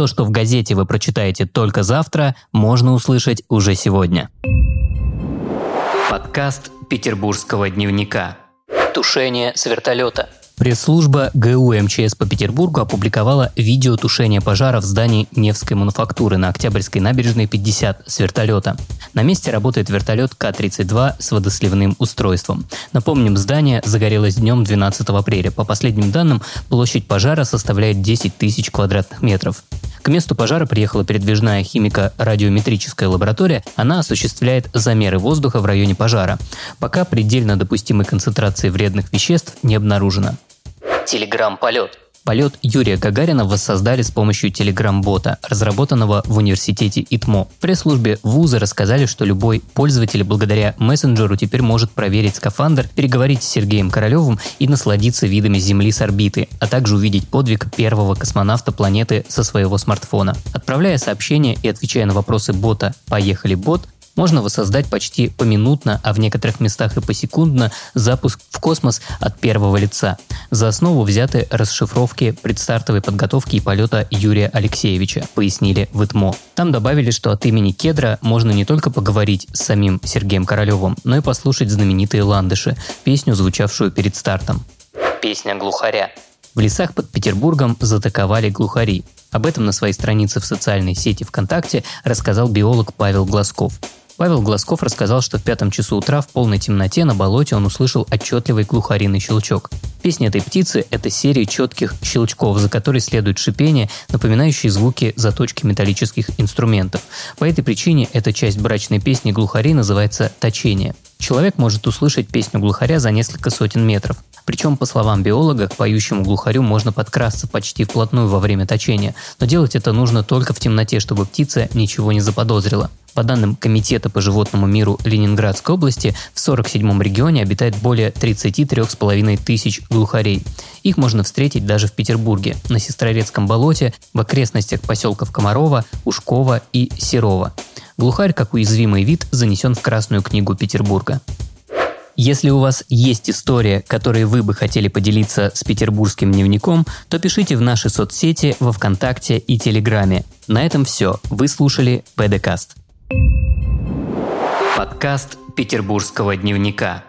То, что в газете вы прочитаете только завтра, можно услышать уже сегодня. Подкаст Петербургского дневника. Тушение с вертолета. Пресс-служба ГУ МЧС по Петербургу опубликовала видео тушения пожара в здании Невской мануфактуры на Октябрьской набережной 50 с вертолета. На месте работает вертолет К-32 с водосливным устройством. Напомним, здание загорелось днем 12 апреля. По последним данным, площадь пожара составляет 10 тысяч квадратных метров. К месту пожара приехала передвижная химико-радиометрическая лаборатория. Она осуществляет замеры воздуха в районе пожара. Пока предельно допустимой концентрации вредных веществ не обнаружено. Телеграм-полет. Полет Юрия Гагарина воссоздали с помощью телеграм-бота, разработанного в университете ИТМО. В пресс-службе вуза рассказали, что любой пользователь благодаря мессенджеру теперь может проверить скафандр, переговорить с Сергеем Королевым и насладиться видами Земли с орбиты, а также увидеть подвиг первого космонавта планеты со своего смартфона. Отправляя сообщения и отвечая на вопросы бота «Поехали, бот», можно воссоздать почти поминутно, а в некоторых местах и посекундно запуск в космос от первого лица. За основу взяты расшифровки предстартовой подготовки и полета Юрия Алексеевича, пояснили в ИТМО. Там добавили, что от имени Кедра можно не только поговорить с самим Сергеем Королевым, но и послушать знаменитые ландыши, песню, звучавшую перед стартом. Песня глухаря. В лесах под Петербургом затаковали глухари. Об этом на своей странице в социальной сети ВКонтакте рассказал биолог Павел Глазков. Павел Глазков рассказал, что в пятом часу утра в полной темноте на болоте он услышал отчетливый глухариный щелчок. Песня этой птицы – это серия четких щелчков, за которой следует шипение, напоминающие звуки заточки металлических инструментов. По этой причине эта часть брачной песни глухари называется «точение». Человек может услышать песню глухаря за несколько сотен метров. Причем, по словам биолога, к поющему глухарю можно подкрасться почти вплотную во время точения, но делать это нужно только в темноте, чтобы птица ничего не заподозрила. По данным Комитета по животному миру Ленинградской области, в 47-м регионе обитает более 33,5 тысяч глухарей. Их можно встретить даже в Петербурге, на Сестрорецком болоте, в окрестностях поселков Комарова, Ушкова и Серова. Глухарь, как уязвимый вид, занесен в Красную книгу Петербурга. Если у вас есть история, которой вы бы хотели поделиться с петербургским дневником, то пишите в наши соцсети во Вконтакте и Телеграме. На этом все. Вы слушали ПДКаст. Подкаст Петербургского дневника.